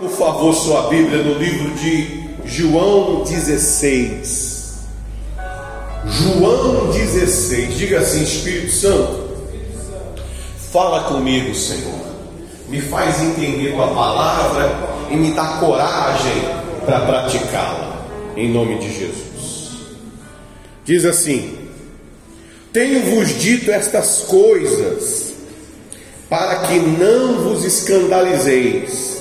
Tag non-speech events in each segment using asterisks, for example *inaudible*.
Por favor, sua Bíblia no livro de João 16. João 16. Diga assim, Espírito Santo, fala comigo, Senhor. Me faz entender a palavra e me dá coragem para praticá-la. Em nome de Jesus. Diz assim: Tenho-vos dito estas coisas para que não vos escandalizeis.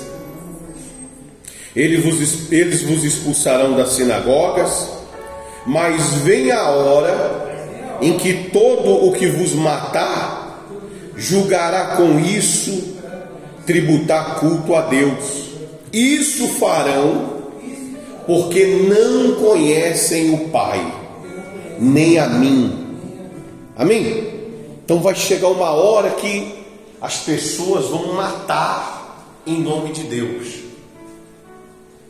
Eles vos, eles vos expulsarão das sinagogas, mas vem a hora em que todo o que vos matar julgará com isso tributar culto a Deus. Isso farão porque não conhecem o Pai, nem a mim. Amém? Então vai chegar uma hora que as pessoas vão matar em nome de Deus.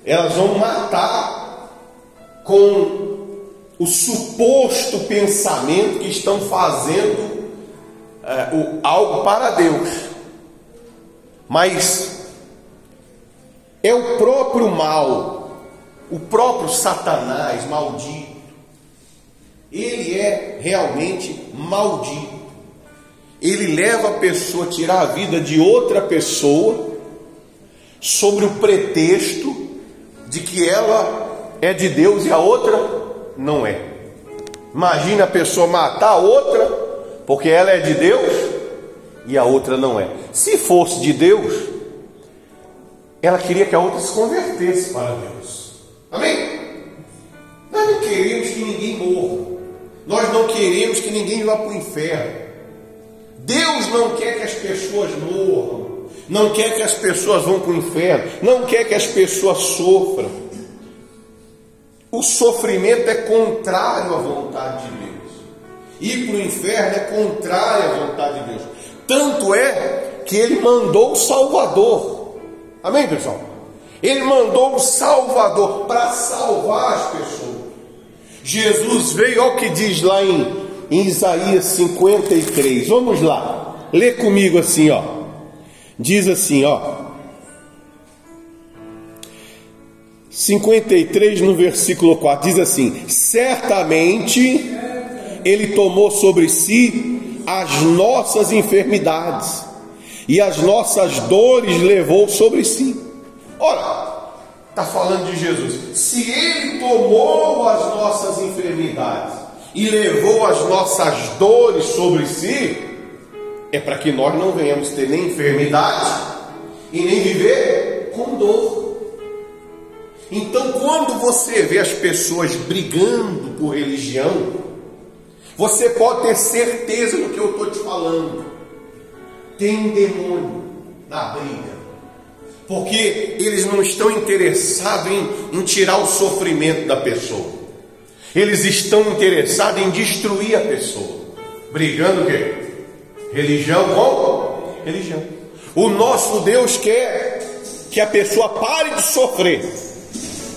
Elas vão matar com o suposto pensamento que estão fazendo é, o, algo para Deus. Mas é o próprio mal, o próprio Satanás maldito. Ele é realmente maldito ele leva a pessoa a tirar a vida de outra pessoa sobre o pretexto de que ela é de Deus e a outra não é. Imagina a pessoa matar a outra porque ela é de Deus e a outra não é. Se fosse de Deus, ela queria que a outra se convertesse para Deus. Amém? Nós não queremos que ninguém morra. Nós não queremos que ninguém vá para o inferno. Deus não quer que as pessoas morram, não quer que as pessoas vão para o inferno, não quer que as pessoas sofram. O sofrimento é contrário à vontade de Deus. Ir para o inferno é contrário à vontade de Deus. Tanto é que ele mandou o Salvador. Amém, pessoal? Ele mandou o Salvador para salvar as pessoas. Jesus veio, olha o que diz lá em em Isaías 53. Vamos lá, lê comigo assim, ó. Diz assim, ó. 53 no versículo 4 diz assim: Certamente Ele tomou sobre si as nossas enfermidades e as nossas dores levou sobre si. Ora, está falando de Jesus. Se Ele tomou as nossas enfermidades e levou as nossas dores sobre si, é para que nós não venhamos ter nem enfermidade e nem viver com dor. Então, quando você vê as pessoas brigando por religião, você pode ter certeza do que eu estou te falando. Tem demônio na briga. Porque eles não estão interessados em, em tirar o sofrimento da pessoa. Eles estão interessados em destruir a pessoa. Brigando o quê? Religião com religião. O nosso Deus quer que a pessoa pare de sofrer.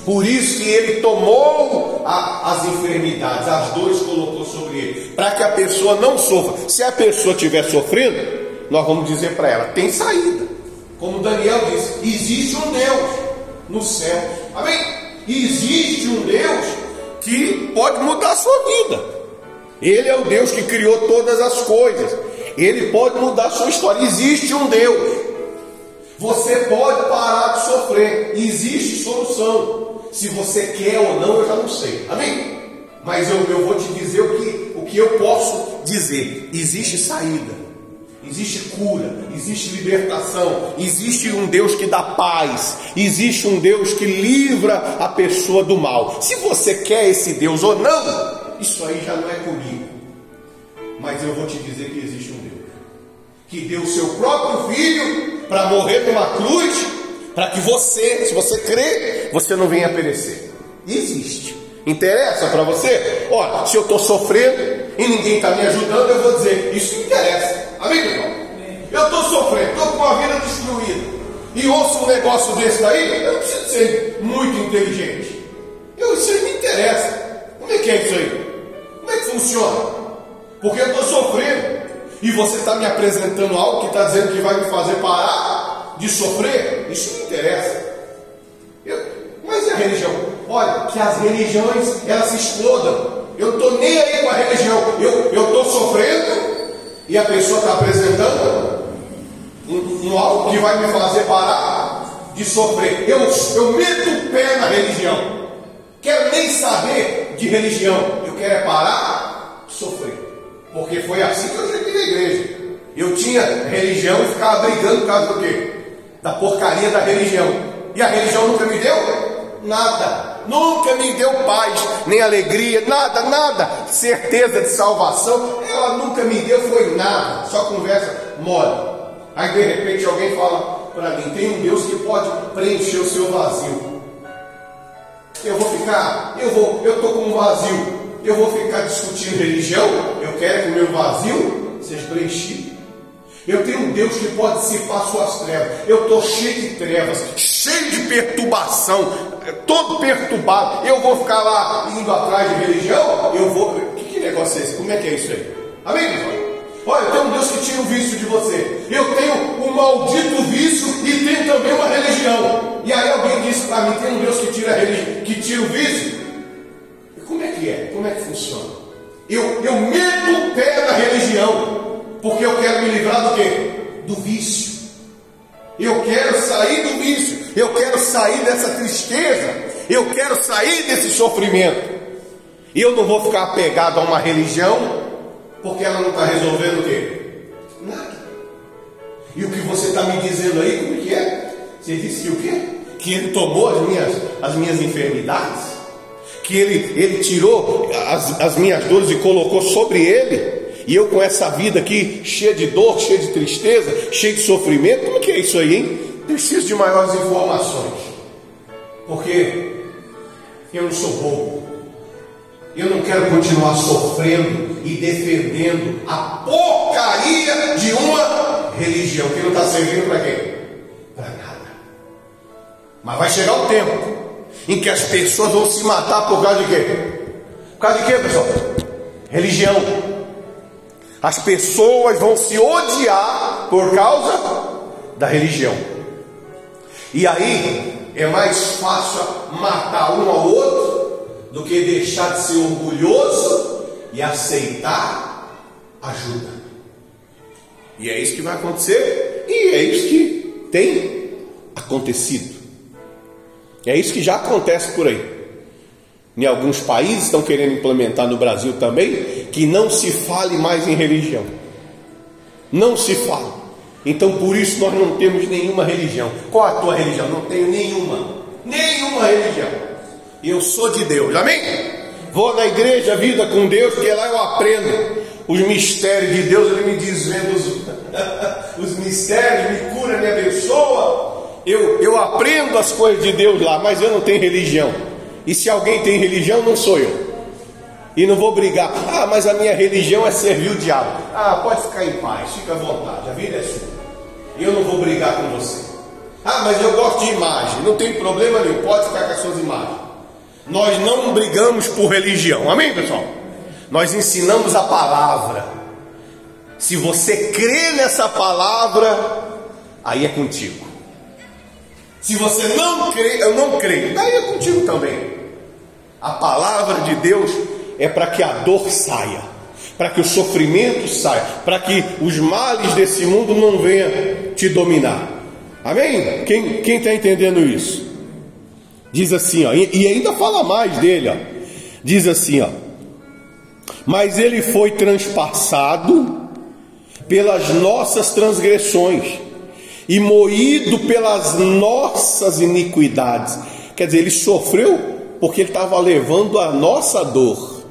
Por isso que ele tomou a, as enfermidades, as dores colocou sobre ele, para que a pessoa não sofra. Se a pessoa estiver sofrendo, nós vamos dizer para ela: tem saída. Como Daniel disse: existe um Deus no céu. Amém? Existe um Deus que pode mudar a sua vida. Ele é o Deus que criou todas as coisas. Ele pode mudar sua história. Existe um Deus. Você pode parar de sofrer. Existe solução. Se você quer ou não, eu já não sei. Amém? Mas eu, eu vou te dizer o que, o que eu posso dizer. Existe saída. Existe cura, existe libertação, existe um Deus que dá paz, existe um Deus que livra a pessoa do mal. Se você quer esse Deus ou não, isso aí já não é comigo. Mas eu vou te dizer que existe um que deu o seu próprio filho para morrer numa cruz, para que você, se você crê, você não venha perecer. Existe. Interessa para você? Olha, se eu estou sofrendo e ninguém está me ajudando, eu vou dizer: Isso interessa. Amém, irmão? Eu estou sofrendo, estou com a vida destruída. E ouço um negócio desse daí, eu não preciso ser muito inteligente. Eu, isso aí me interessa. Como é que é isso aí? Como é que funciona? Porque eu estou sofrendo e você está me apresentando algo que está dizendo que vai me fazer parar de sofrer, isso não interessa. Eu, mas e a religião? Olha, que as religiões elas se explodam. Eu estou nem aí com a religião. Eu estou sofrendo e a pessoa está apresentando um, um, algo que vai me fazer parar de sofrer. Eu, eu meto o pé na religião. Quero nem saber de religião. Eu quero é parar porque foi assim que eu cheguei na igreja. Eu tinha religião e ficava brigando por causa do quê? Da porcaria da religião. E a religião nunca me deu nada. Nunca me deu paz, nem alegria, nada, nada. Certeza de salvação. Ela nunca me deu, foi nada. Só conversa mole. Aí de repente alguém fala para mim: tem um Deus que pode preencher o seu vazio. Eu vou ficar, eu vou, eu estou com um vazio. Eu vou ficar discutindo religião. Eu quero que o meu vazio seja preenchido. Eu tenho um Deus que pode dissipar suas trevas. Eu estou cheio de trevas, cheio de perturbação, todo perturbado. Eu vou ficar lá indo atrás de religião? Eu vou. Que, que negócio é esse? Como é que é isso aí? Amém? Olha, tem um Deus que tira o vício de você. Eu tenho um maldito vício e tenho também uma religião. E aí alguém disse para mim: tem um Deus que tira, que tira o vício? Como é que é? Como é que funciona? Eu, eu meto o pé na religião porque eu quero me livrar do quê? Do vício. Eu quero sair do vício, eu quero sair dessa tristeza, eu quero sair desse sofrimento. E eu não vou ficar apegado a uma religião, porque ela não está resolvendo o quê? Nada. E o que você está me dizendo aí, como que é? Você disse que o quê? Que ele tomou as minhas, as minhas enfermidades? Que ele, ele tirou as, as minhas dores e colocou sobre ele? E eu com essa vida aqui, cheia de dor, cheia de tristeza, cheia de sofrimento, como que é isso aí, hein? Preciso de maiores informações. Porque eu não sou bobo. Eu não quero continuar sofrendo e defendendo a porcaria de uma religião que não está servindo para quê? Para nada. Mas vai chegar o tempo em que as pessoas vão se matar por causa de quê? Por causa de quê, pessoal? Religião. As pessoas vão se odiar por causa da religião. E aí é mais fácil matar um ao outro do que deixar de ser orgulhoso e aceitar ajuda. E é isso que vai acontecer, e é isso que tem acontecido. É isso que já acontece por aí. Em alguns países estão querendo implementar no Brasil também que não se fale mais em religião. Não se fala. Então por isso nós não temos nenhuma religião. Qual a tua religião? Não tenho nenhuma. Nenhuma religião. Eu sou de Deus. Amém? Vou na igreja, vida com Deus, porque lá eu aprendo os mistérios de Deus, Ele me desvenda os, *laughs* os mistérios, me cura, me abençoa. Eu, eu aprendo as coisas de Deus lá, mas eu não tenho religião. E se alguém tem religião, não sou eu. E não vou brigar. Ah, mas a minha religião é servir o diabo. Ah, pode ficar em paz, fica à vontade, a vida é sua. E eu não vou brigar com você. Ah, mas eu gosto de imagem. Não tem problema nenhum, pode ficar com as suas imagens. Nós não brigamos por religião. Amém, pessoal? Nós ensinamos a palavra. Se você crê nessa palavra, aí é contigo. Se você não crê, eu não creio, daí é contigo também. A palavra de Deus é para que a dor saia, para que o sofrimento saia, para que os males desse mundo não venham te dominar. Amém? Quem está entendendo isso? Diz assim, ó, e ainda fala mais dele, ó. Diz assim, ó. Mas ele foi transpassado pelas nossas transgressões e moído pelas nossas iniquidades. Quer dizer, ele sofreu porque ele estava levando a nossa dor.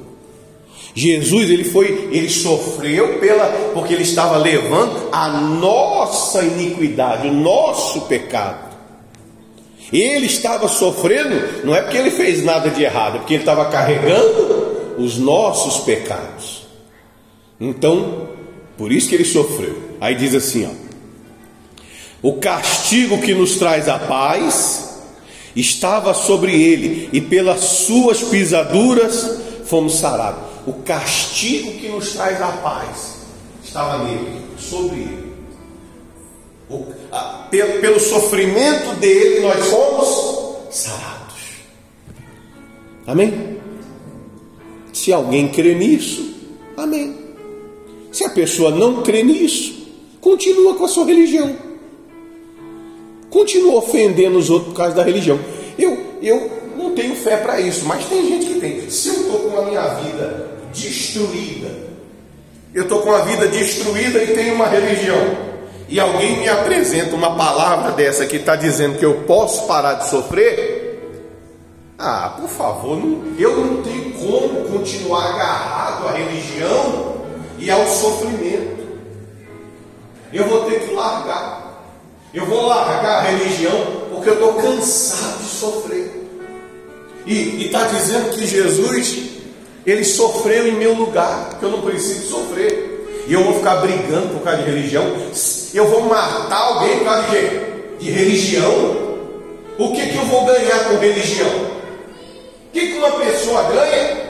Jesus ele foi, ele sofreu pela porque ele estava levando a nossa iniquidade, o nosso pecado. Ele estava sofrendo, não é porque ele fez nada de errado, é porque ele estava carregando os nossos pecados. Então, por isso que ele sofreu. Aí diz assim, ó: o castigo que nos traz a paz estava sobre ele, e pelas suas pisaduras fomos sarados. O castigo que nos traz a paz estava nele, sobre ele. O, a, pelo, pelo sofrimento dele, nós fomos sarados. Amém? Se alguém crê nisso, amém. Se a pessoa não crê nisso, continua com a sua religião. Continua ofendendo os outros por causa da religião. Eu, eu não tenho fé para isso, mas tem gente que tem. Se eu estou com a minha vida destruída, eu estou com a vida destruída e tenho uma religião e alguém me apresenta uma palavra dessa que está dizendo que eu posso parar de sofrer, ah, por favor, não, eu não tenho como continuar agarrado à religião e ao sofrimento. Eu vou ter que largar. Eu vou largar a religião porque eu estou cansado de sofrer. E está dizendo que Jesus, ele sofreu em meu lugar, que eu não preciso sofrer. E eu vou ficar brigando por causa de religião. Eu vou matar alguém por causa de? De religião? O que, que eu vou ganhar com religião? O que, que uma pessoa ganha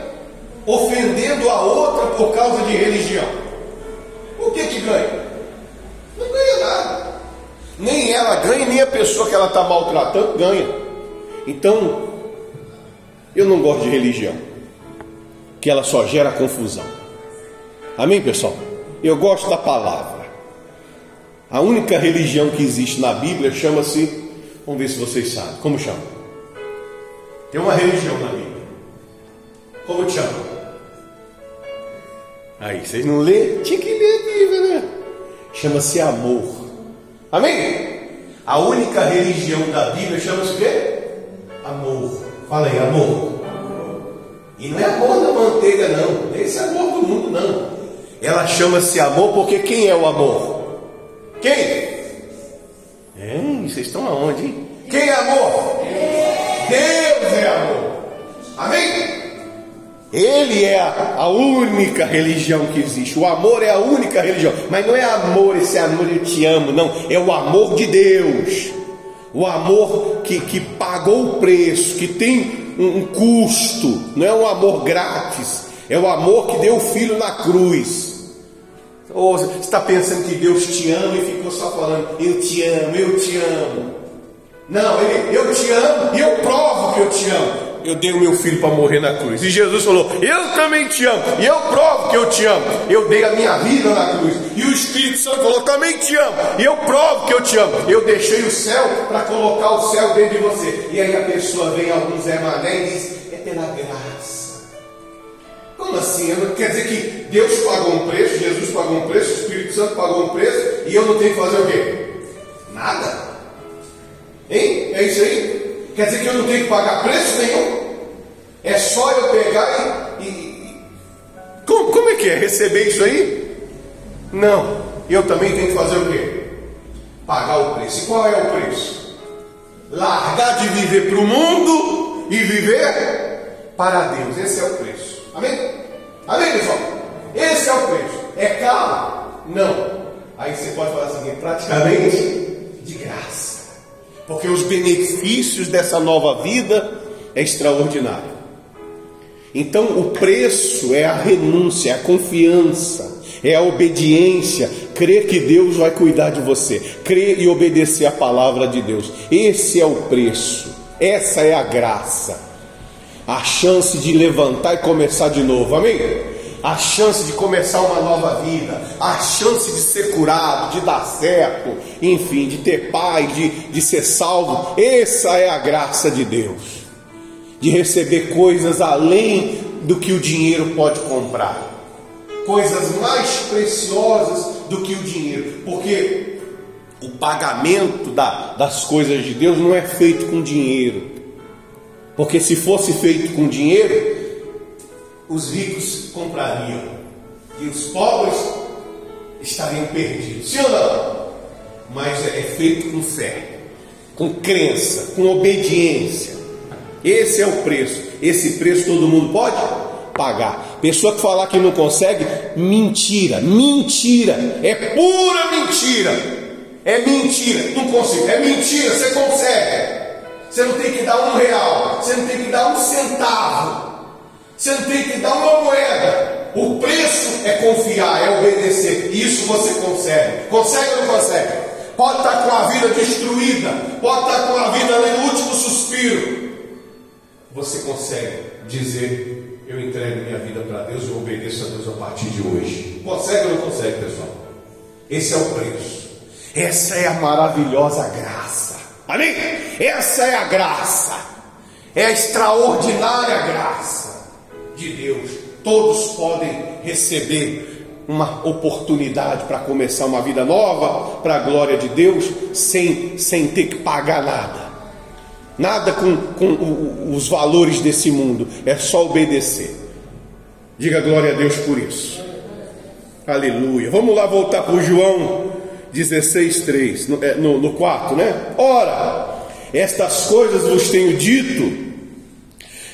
ofendendo a outra por causa de religião? O que, que ganha? Não ganha nada. Nem ela ganha, nem a pessoa que ela está maltratando ganha. Então, eu não gosto de religião, que ela só gera confusão. Amém, pessoal? Eu gosto da palavra. A única religião que existe na Bíblia chama-se, vamos ver se vocês sabem, como chama? Tem uma religião na Bíblia. Como chama? Aí, vocês não lê? Tinha que ler a Bíblia, né? Chama-se amor. Amém? A única religião da Bíblia chama-se o quê? Amor. Fala aí, amor. E não é amor da manteiga, não. Esse é amor do mundo, não. Ela chama-se amor porque quem é o amor? Quem? Hein? Vocês estão aonde? Hein? Quem é amor? Deus é amor. Amém? Ele é a, única religião que existe. O amor é a única religião. Mas não é amor, esse amor eu te amo, não. É o amor de Deus. O amor que, que pagou o preço, que tem um, um custo. Não é um amor grátis. É o amor que deu o filho na cruz. Ou você está pensando que Deus te ama e ficou só falando, eu te amo, eu te amo. Não, ele, eu te amo e eu provo que eu te amo. Eu dei o meu filho para morrer na cruz. E Jesus falou: Eu também te amo. E eu provo que eu te amo. Eu dei a minha vida na cruz. E o Espírito Santo falou: Também te amo. E eu provo que eu te amo. Eu deixei o céu para colocar o céu dentro de você. E aí a pessoa vem, alguns Zé Mané, e diz: É pela graça. Como assim? Quer dizer que Deus pagou um preço, Jesus pagou um preço, o Espírito Santo pagou um preço, e eu não tenho que fazer o quê? Nada. Hein? É isso aí? Quer dizer que eu não tenho que pagar preço nenhum? É só eu pegar e. e... Como, como é que é? Receber isso aí? Não. Eu também tenho que fazer o quê? Pagar o preço. E qual é o preço? Largar de viver para o mundo e viver para Deus. Esse é o preço. Amém? Amém, pessoal? Esse é o preço. É caro? Não. Aí você pode falar assim, praticamente de graça. Porque os benefícios dessa nova vida é extraordinário. Então o preço é a renúncia, é a confiança, é a obediência, crer que Deus vai cuidar de você, crer e obedecer a palavra de Deus. Esse é o preço, essa é a graça a chance de levantar e começar de novo, amém? A chance de começar uma nova vida, a chance de ser curado, de dar certo, enfim, de ter paz, de, de ser salvo. Essa é a graça de Deus, de receber coisas além do que o dinheiro pode comprar, coisas mais preciosas do que o dinheiro, porque o pagamento da, das coisas de Deus não é feito com dinheiro, porque se fosse feito com dinheiro, os ricos comprariam e os pobres estariam perdidos. Sim ou não? Mas é, é feito com fé, com crença, com obediência. Esse é o preço. Esse preço todo mundo pode pagar. Pessoa que falar que não consegue, mentira, mentira, é pura mentira. É mentira, não consigo, é mentira, você consegue. Você não tem que dar um real, você não tem que dar um centavo, você não tem que dar uma moeda. O preço é confiar, é obedecer. Isso você consegue. Consegue ou não consegue? Pode estar com a vida destruída, pode estar com a vida no último suspiro. você consegue dizer: Eu entrego minha vida para Deus, eu obedeço a Deus a partir de hoje? Consegue ou não consegue, pessoal? Esse é o preço. Essa é a maravilhosa graça. Amém? Essa é a graça. É a extraordinária graça de Deus. Todos podem receber uma oportunidade para começar uma vida nova, para a glória de Deus, sem, sem ter que pagar nada. Nada com, com os valores desse mundo, é só obedecer. Diga glória a Deus por isso. Aleluia. Vamos lá voltar para o João 16, 3, no, é, no, no 4, né? Ora, estas coisas vos tenho dito,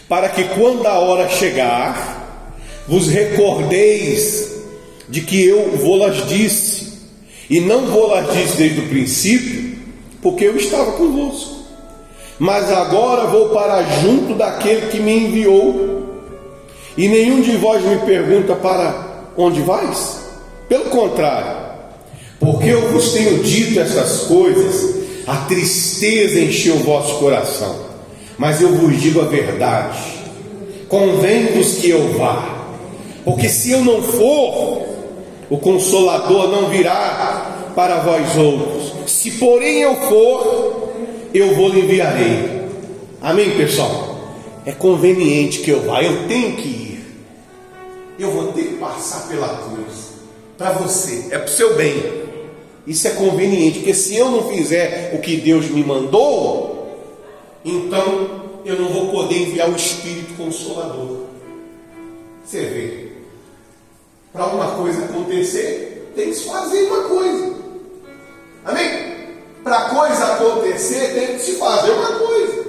para que quando a hora chegar, vos recordeis de que eu vou-las disse, e não vou-las disse desde o princípio, porque eu estava convosco. Mas agora vou para junto daquele que me enviou, e nenhum de vós me pergunta para onde vais? Pelo contrário, porque eu vos tenho dito essas coisas, a tristeza encheu o vosso coração. Mas eu vos digo a verdade: convém-vos que eu vá, porque se eu não for, o consolador não virá para vós outros. Se porém eu for, eu vou lhe enviarei. Amém, pessoal? É conveniente que eu vá, eu tenho que ir. Eu vou ter que passar pela cruz. Para você, é para o seu bem. Isso é conveniente, porque se eu não fizer o que Deus me mandou, então eu não vou poder enviar o Espírito Consolador. Você vê, para uma coisa acontecer, tem que se fazer uma coisa. Amém? Para coisa acontecer, tem que se fazer uma coisa.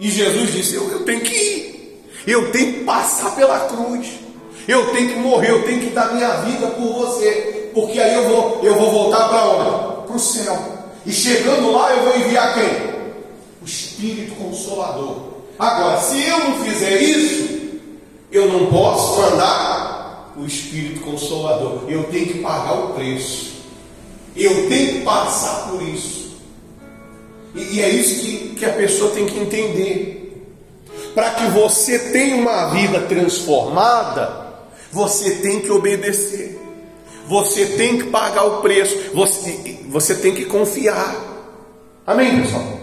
E Jesus disse: eu, eu tenho que ir, eu tenho que passar pela cruz, eu tenho que morrer, eu tenho que dar minha vida por você, porque aí eu vou, eu vou voltar para onde? Para o céu. E chegando lá, eu vou enviar quem? Espírito Consolador. Agora, se eu não fizer isso, eu não posso mandar o Espírito Consolador. Eu tenho que pagar o preço. Eu tenho que passar por isso. E, e é isso que, que a pessoa tem que entender. Para que você tenha uma vida transformada, você tem que obedecer. Você tem que pagar o preço. Você, você tem que confiar. Amém, pessoal?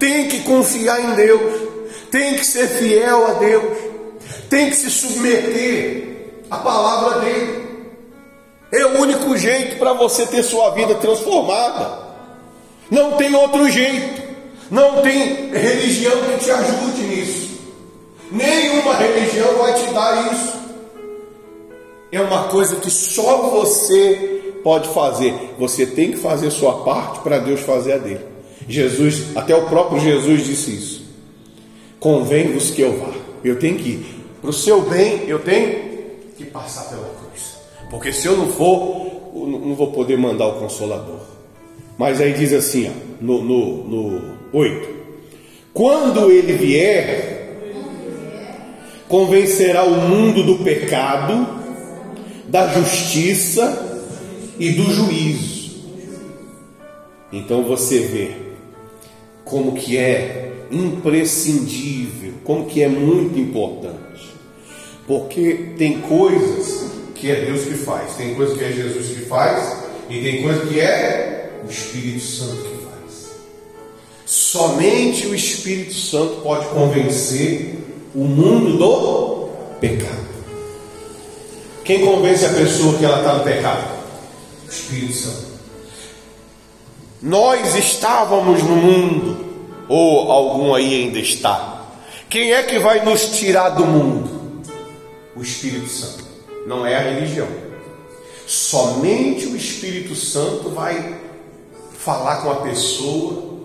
Tem que confiar em Deus. Tem que ser fiel a Deus. Tem que se submeter a palavra dele. É o único jeito para você ter sua vida transformada. Não tem outro jeito. Não tem religião que te ajude nisso. Nenhuma religião vai te dar isso. É uma coisa que só você pode fazer. Você tem que fazer sua parte para Deus fazer a dele. Jesus, até o próprio Jesus disse isso. Convém-vos que eu vá. Eu tenho que ir. Para o seu bem, eu tenho que passar pela cruz. Porque se eu não for, eu não vou poder mandar o consolador. Mas aí diz assim, ó, no, no, no 8: Quando ele vier, convencerá o mundo do pecado, da justiça e do juízo. Então você vê como que é imprescindível, como que é muito importante porque tem coisas que é Deus que faz, tem coisas que é Jesus que faz, e tem coisas que é o Espírito Santo que faz. Somente o Espírito Santo pode convencer o mundo do pecado. Quem convence a pessoa que ela está no pecado? O Espírito Santo. Nós estávamos no mundo, ou algum aí ainda está. Quem é que vai nos tirar do mundo? o Espírito Santo, não é a religião. Somente o Espírito Santo vai falar com a pessoa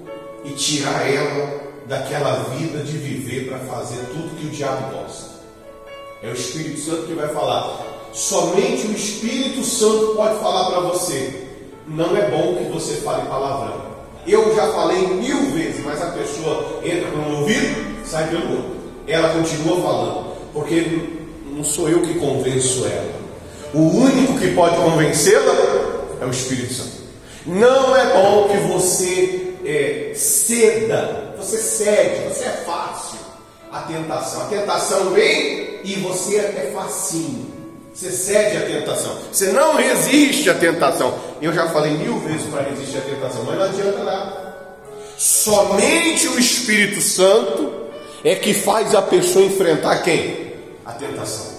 e tirar ela daquela vida de viver para fazer tudo que o diabo gosta. É o Espírito Santo que vai falar. Somente o Espírito Santo pode falar para você. Não é bom que você fale palavrão. Eu já falei mil vezes, mas a pessoa entra um ouvido, sai pelo outro. Ela continua falando, porque não sou eu que convenço ela. O único que pode convencê-la é o Espírito Santo. Não é bom que você é, ceda, você cede, você é fácil. a tentação. A tentação vem e você é facinho. Você cede à tentação. Você não resiste à tentação. Eu já falei mil vezes para resistir à tentação, mas não adianta nada. Somente o Espírito Santo é que faz a pessoa enfrentar quem? A tentação.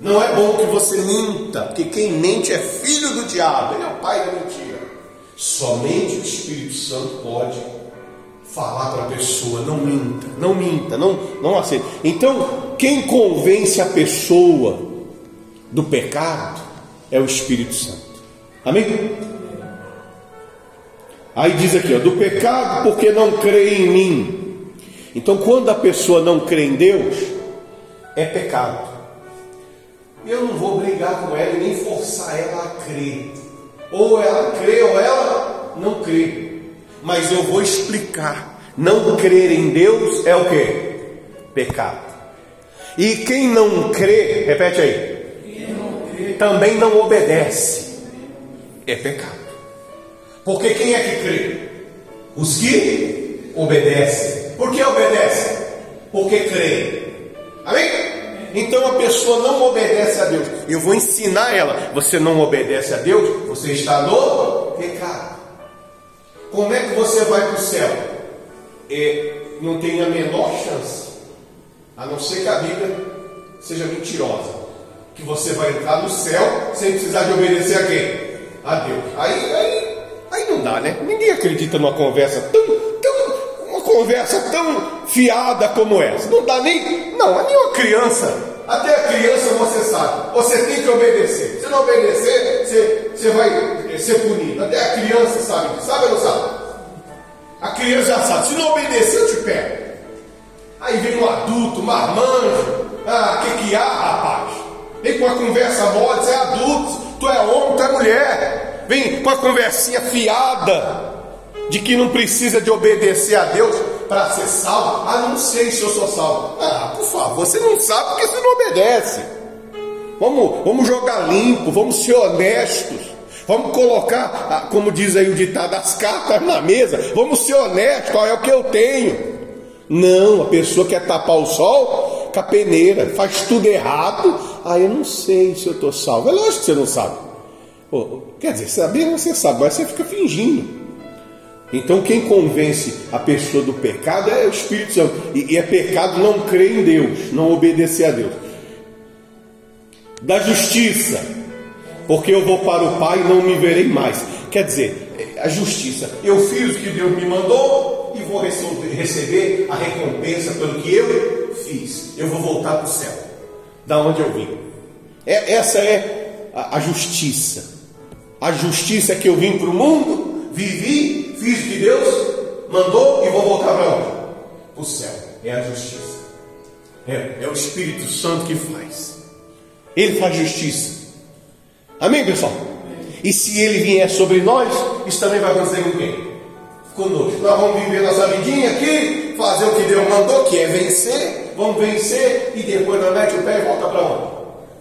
Não é bom que você minta, porque quem mente é filho do diabo, ele é o pai da mentira. Somente o Espírito Santo pode falar para a pessoa: não minta, não minta, não, não aceita. Então, quem convence a pessoa do pecado é o Espírito Santo. Amém? Aí diz aqui, ó, do pecado porque não crê em mim. Então, quando a pessoa não crê em Deus, é pecado. Eu não vou brigar com ela e nem forçar ela a crer. Ou ela crê ou ela não crê. Mas eu vou explicar. Não crer em Deus é o que? Pecado. E quem não crê, repete aí, também não obedece. É pecado. Porque quem é que crê? Os que obedecem. Por que obedecem? Porque creem. Amém? Então a pessoa não obedece a Deus. Eu vou ensinar ela. Você não obedece a Deus, você está no pecado. Como é que você vai para o céu? É, não tem a menor chance, a não ser que a Bíblia seja mentirosa, que você vai entrar no céu sem precisar de obedecer a quem? A Deus. Aí, aí, aí não dá, né? Ninguém acredita numa conversa tão, tão, uma conversa tão fiada como essa. Não dá nem, não, nem uma criança até a criança você sabe, você tem que obedecer. Se não obedecer, você, você vai ser punido. Até a criança sabe sabe ou não sabe? A criança já sabe, se não obedecer, eu te pego. Aí vem um adulto, marmanjo, ah, que que há, rapaz? Vem com a conversa mole, você é adulto, tu é homem, tu é mulher. Vem com a conversinha fiada de que não precisa de obedecer a Deus para ser salvo. Ah, não sei se eu sou salvo. Ah, por favor, você não sabe porque você não obedece. Vamos, vamos jogar limpo, vamos ser honestos. Vamos colocar, ah, como diz aí o ditado, as cartas na mesa. Vamos ser honestos, qual é o que eu tenho. Não, a pessoa quer tapar o sol com peneira, faz tudo errado. Ah, eu não sei se eu estou salvo. É lógico que você não sabe. Pô, quer dizer, saber você sabe, mas você fica fingindo. Então, quem convence a pessoa do pecado é o Espírito Santo. E, é pecado não crer em Deus, não obedecer a Deus. Da justiça, porque eu vou para o Pai e não me verei mais. Quer dizer, a justiça. Eu fiz o que Deus me mandou e vou receber a recompensa pelo que eu fiz. Eu vou voltar para o céu, da onde eu vim. É, essa é a, a justiça. A justiça é que eu vim para o mundo, vivi fiz o que Deus mandou e vou voltar para onde? Para o céu. É a justiça. É, é o Espírito Santo que faz. Ele faz justiça. Amém, pessoal? E se ele vier sobre nós, isso também vai acontecer com quem? Conosco. Nós vamos viver nossa vidinha aqui, fazer o que Deus mandou, que é vencer. Vamos vencer e depois nós mete o pé e volta para onde?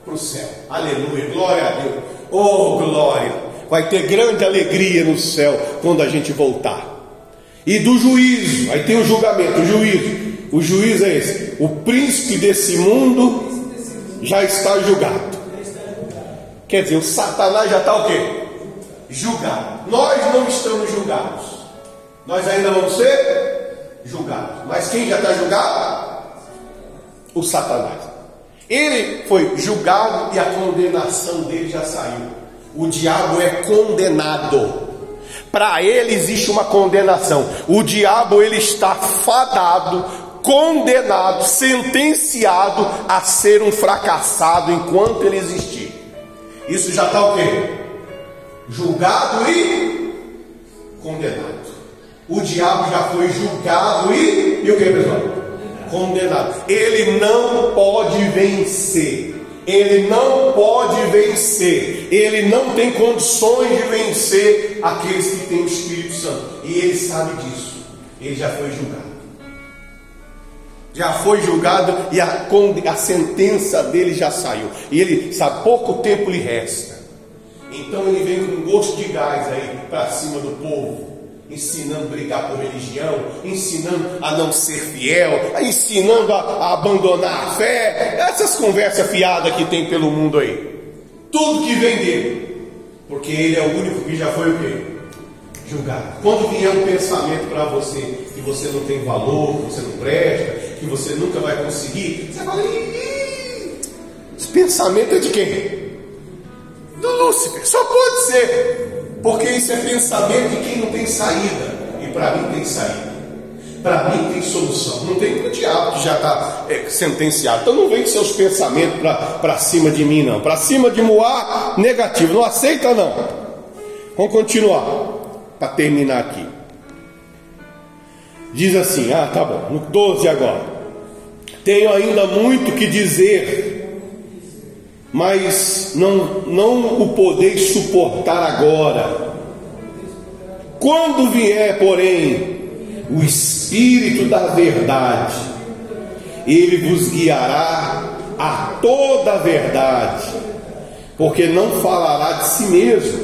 Para o céu. Aleluia. Glória a Deus. Oh, glória vai ter grande alegria no céu quando a gente voltar. E do juízo, aí tem o julgamento, o juízo. O juízo é esse: o príncipe desse mundo já está julgado. Quer dizer, o Satanás já está o quê? Julgado. Nós não estamos julgados. Nós ainda vamos ser julgados. Mas quem já está julgado? O Satanás. Ele foi julgado e a condenação dele já saiu o diabo é condenado. Para ele existe uma condenação. O diabo ele está fadado, condenado, sentenciado a ser um fracassado enquanto ele existir. Isso já está o quê? Julgado e condenado. O diabo já foi julgado e, e o que, pessoal? Condenado. Ele não pode vencer ele não pode vencer, ele não tem condições de vencer aqueles que têm o Espírito Santo, e ele sabe disso, ele já foi julgado. Já foi julgado e a, a sentença dele já saiu. E ele sabe, pouco tempo lhe resta. Então ele vem com um gosto de gás aí para cima do povo. Ensinando a brigar por religião, ensinando a não ser fiel, ensinando a, a abandonar a fé, essas conversas fiadas que tem pelo mundo aí. Tudo que vem dele, porque ele é o único que já foi o quê? Julgado. Quando vier um pensamento para você que você não tem valor, que você não presta, que você nunca vai conseguir, você fala, esse pensamento é de quem? Do Lúcifer, só pode ser. Porque isso é pensamento de quem não tem saída. E para mim tem saída. Para mim tem solução. Não tem para o diabo que já está é, sentenciado. Então não vem com seus pensamentos para cima de mim, não. Para cima de Moá, negativo. Não aceita, não. Vamos continuar. Para terminar aqui. Diz assim: Ah, tá bom. No 12 agora. Tenho ainda muito que dizer mas não, não o podeis suportar agora. Quando vier, porém, o Espírito da Verdade, ele vos guiará a toda a verdade, porque não falará de si mesmo,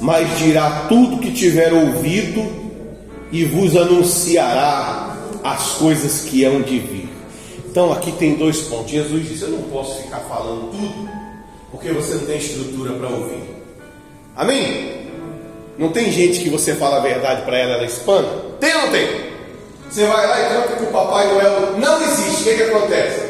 mas dirá tudo que tiver ouvido e vos anunciará as coisas que hão de vir. Então aqui tem dois pontos. Jesus disse: Eu não posso ficar falando tudo, porque você não tem estrutura para ouvir. Amém? Não tem gente que você fala a verdade para ela, ela espana? Tem ou não tem? Você vai lá e canta que o Papai Noel não existe. O que, que acontece?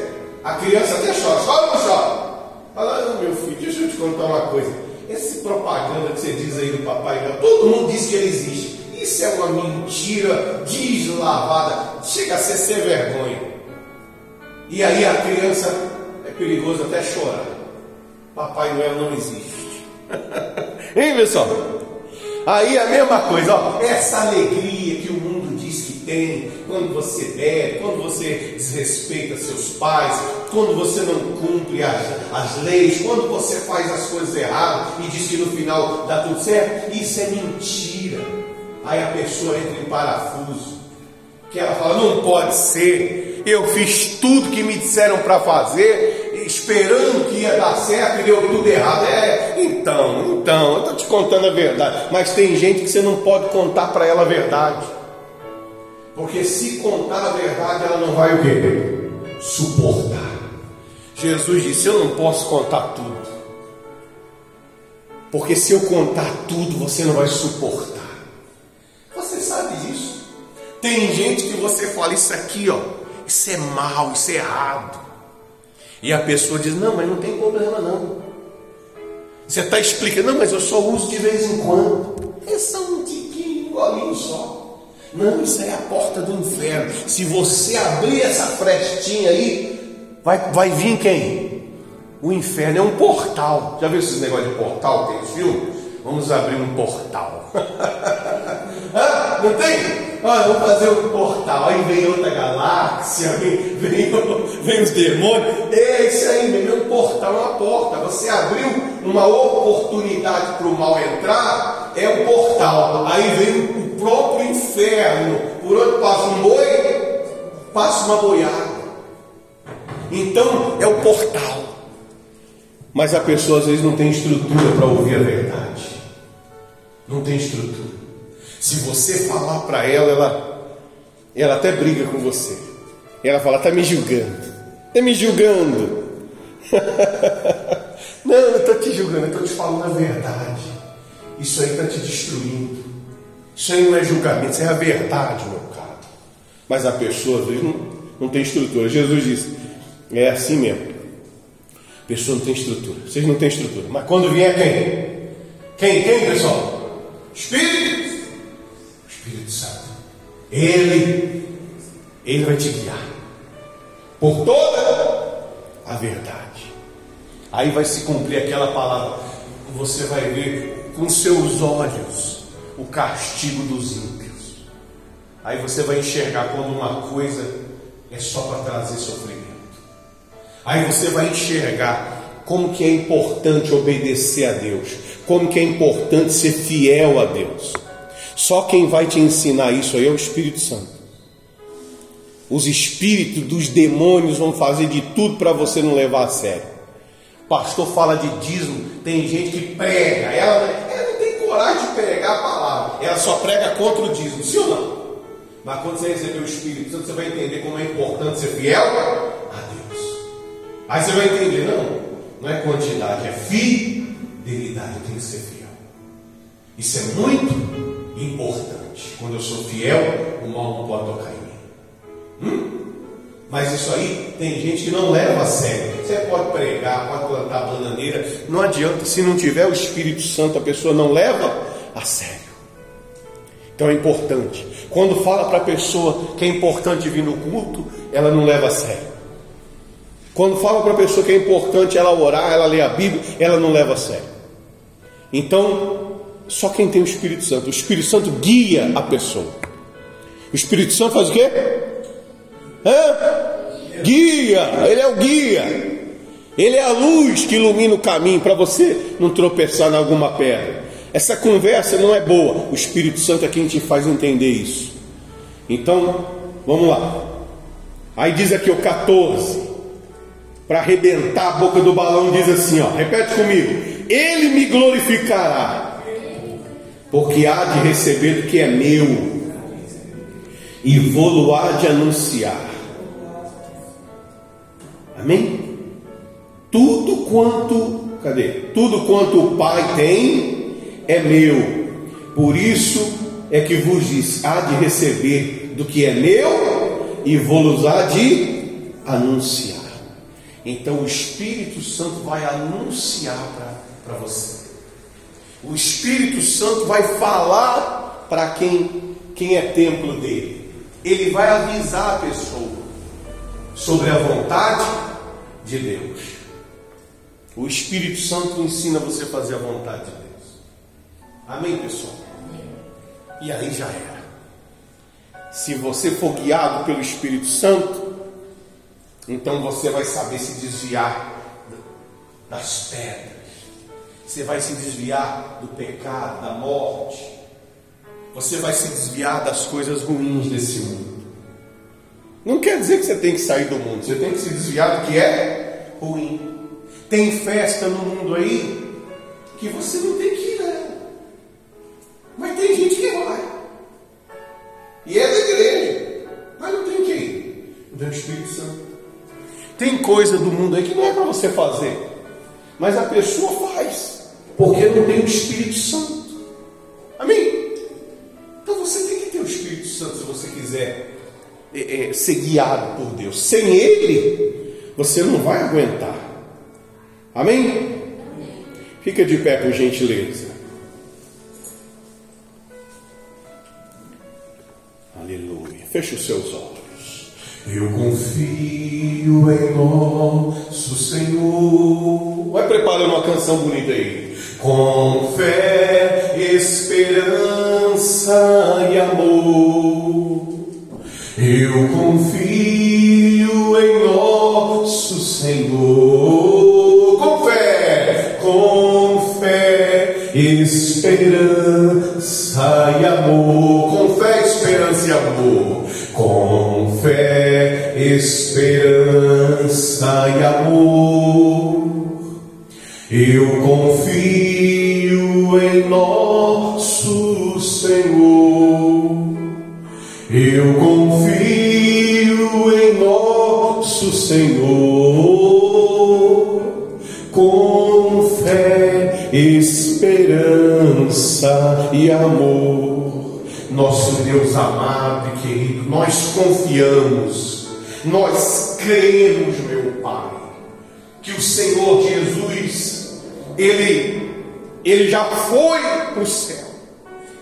A criança até chora. Chora ou não chora? Fala, oh, meu filho, deixa eu te contar uma coisa. Essa propaganda que você diz aí do Papai Noel, todo mundo diz que ele existe. Isso é uma mentira deslavada. Chega a ser sem vergonha. E aí a criança é perigoso até chorar. Papai Noel não existe. *laughs* hein, pessoal? Aí a mesma coisa, ó, essa alegria que o mundo diz que tem, quando você bebe, quando você desrespeita seus pais, quando você não cumpre as, as leis, quando você faz as coisas erradas e diz que no final dá tudo certo, isso é mentira. Aí a pessoa entra em parafuso, que ela fala, não pode ser, eu fiz tudo que me disseram para fazer, esperando que ia dar certo e deu tudo errado. É, então, então, eu estou te contando a verdade. Mas tem gente que você não pode contar para ela a verdade. Porque se contar a verdade, ela não vai o quê? Suportar. Jesus disse: Eu não posso contar tudo. Porque se eu contar tudo, você não vai suportar. Você sabe disso. Tem gente que você fala isso aqui, ó isso é mal, isso é errado. E a pessoa diz: Não, mas não tem problema não. Você está explicando, não, mas eu só uso de vez em quando. É só um tiquinho, um golinho só. Não, isso é a porta do inferno. Se você abrir essa frestinha aí, vai, vai vir quem? O inferno é um portal. Já viu esses negócios de portal? Tem filme? Vamos abrir um portal. *laughs* ah, não tem? Olha, vamos fazer um portal. Aí vem outra galáxia, vem, vem, vem os demônios. É isso aí, vem um portal, uma porta. Você abriu uma oportunidade para o mal entrar, é um portal. Aí vem o próprio inferno. Por onde passa um boi, passa uma boiada. Então é o portal. Mas a pessoa às vezes não tem estrutura para ouvir a verdade. Não tem estrutura. Se você falar para ela, ela, ela até briga com você. Ela fala, está me julgando. Está me julgando. *laughs* não, eu estou te julgando, eu estou te falando a verdade. Isso aí está te destruindo. Isso aí não é julgamento, isso é a verdade, meu caro. Mas a pessoa não, não tem estrutura. Jesus disse, é assim mesmo. A pessoa não tem estrutura. Vocês não têm estrutura. Mas quando vier quem? Quem? Quem, pessoal? Espírito Espírito Santo. Ele, ele vai te guiar por toda a verdade. Aí vai se cumprir aquela palavra. Você vai ver com seus olhos o castigo dos ímpios. Aí você vai enxergar quando uma coisa é só para trazer sofrimento. Aí você vai enxergar como que é importante obedecer a Deus, como que é importante ser fiel a Deus. Só quem vai te ensinar isso aí é o Espírito Santo. Os espíritos dos demônios vão fazer de tudo para você não levar a sério. Pastor fala de dízimo, tem gente que prega, ela, ela não tem coragem de pregar a palavra. ela só prega contra o dízimo, sim ou não? Mas quando você receber o Espírito Santo, você vai entender como é importante ser fiel a Deus. Aí você vai entender, não, não é quantidade, é fidelidade, tem que ser fiel. Isso é muito importante. Quando eu sou fiel, o mal não pode tocar em mim. Hum? Mas isso aí tem gente que não leva a sério. Você pode pregar, pode plantar bananeira, não adianta. Se não tiver o Espírito Santo, a pessoa não leva a sério. Então é importante. Quando fala para a pessoa que é importante vir no culto, ela não leva a sério. Quando fala para a pessoa que é importante ela orar, ela ler a Bíblia, ela não leva a sério. Então, só quem tem o Espírito Santo, o Espírito Santo guia a pessoa. O Espírito Santo faz o quê? É? Guia, ele é o guia. Ele é a luz que ilumina o caminho para você não tropeçar em alguma pedra. Essa conversa não é boa. O Espírito Santo é quem te faz entender isso. Então, vamos lá. Aí diz aqui o 14. Para arrebentar a boca do balão, diz assim: ó, repete comigo. Ele me glorificará, porque há de receber do que é meu, e vou-lo há de anunciar. Amém? Tudo quanto, cadê? Tudo quanto o Pai tem é meu. Por isso é que vos diz: há de receber do que é meu e vou-los há de anunciar. Então o Espírito Santo vai anunciar para você. O Espírito Santo vai falar para quem, quem é templo dele. Ele vai avisar a pessoa sobre a vontade de Deus. O Espírito Santo ensina você a fazer a vontade de Deus. Amém, pessoal? E aí já era. Se você for guiado pelo Espírito Santo, então você vai saber se desviar das pedras. Você vai se desviar do pecado, da morte. Você vai se desviar das coisas ruins desse mundo. Não quer dizer que você tem que sair do mundo, você tem que se desviar do que é ruim. Tem festa no mundo aí que você não tem que ir, né? Mas tem gente que vai. E é da igreja, mas não tem que ir. Do Espírito Santo. Tem coisa do mundo aí que não é para você fazer, mas a pessoa porque não tem o Espírito Santo. Amém? Então você tem que ter o Espírito Santo se você quiser é, é, ser guiado por Deus. Sem Ele, você não vai aguentar. Amém? Fica de pé, por gentileza. Aleluia. Feche os seus olhos. Eu confio em nosso Senhor. Vai preparando uma canção bonita aí. Com fé, esperança e amor eu confio em nosso Senhor com fé, com fé, esperança e amor, com fé, esperança e amor, com fé, esperança e amor. Eu confio em nosso Senhor eu confio em nosso Senhor, com fé, esperança e amor. Nosso Deus amado e querido, nós confiamos, nós cremos, meu Pai, que o Senhor Jesus, Ele, Ele já foi para o céu,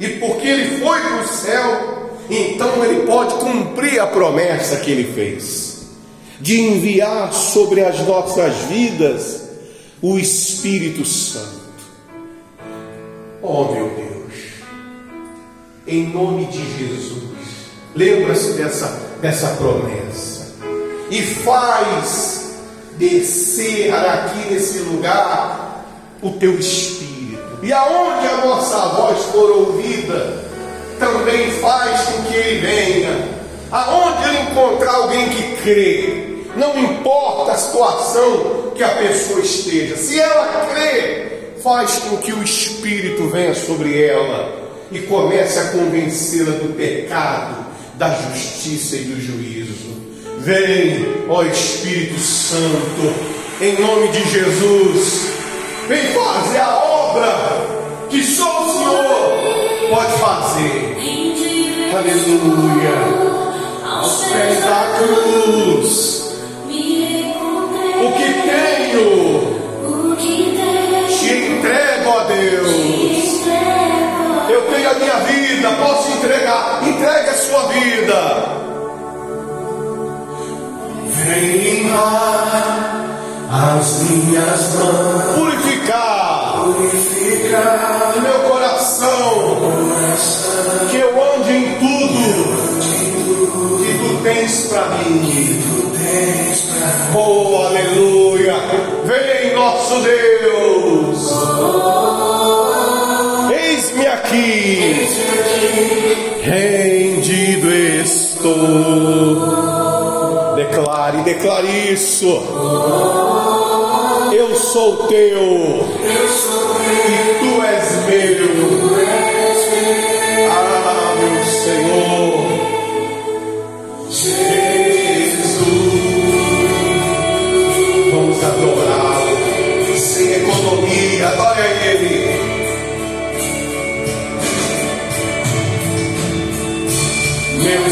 e porque Ele foi para o céu, então ele pode cumprir a promessa que ele fez, de enviar sobre as nossas vidas o Espírito Santo. Oh meu Deus, em nome de Jesus, lembra-se dessa, dessa promessa e faz descer aqui nesse lugar o teu Espírito. E aonde a nossa voz for ouvida, também faz com que ele venha. Aonde ele encontrar alguém que crê, não importa a situação que a pessoa esteja, se ela crê, faz com que o Espírito venha sobre ela e comece a convencê-la do pecado, da justiça e do juízo. Vem, ó Espírito Santo, em nome de Jesus, vem fazer a obra que só o Senhor pode fazer. Aleluia. Aos pés da cruz, o que tenho, te entrego a Deus. Eu tenho a minha vida, posso entregar. Entregue a sua vida. Vem lá as minhas mãos Purificar purificar o meu coração. Que eu ande em tudo que tu tens para mim. Oh, aleluia! Vem, nosso Deus! Eis-me aqui, rendido estou. Declare, declare isso. Eu sou teu, e tu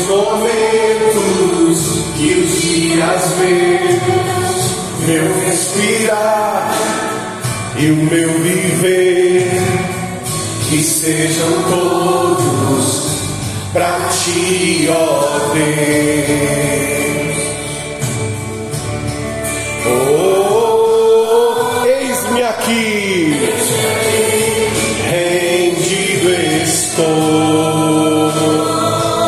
momentos e os dias meus, meu respirar e o meu viver, que sejam todos para ti, ó Deus. Oh, eis-me aqui, rendido estou.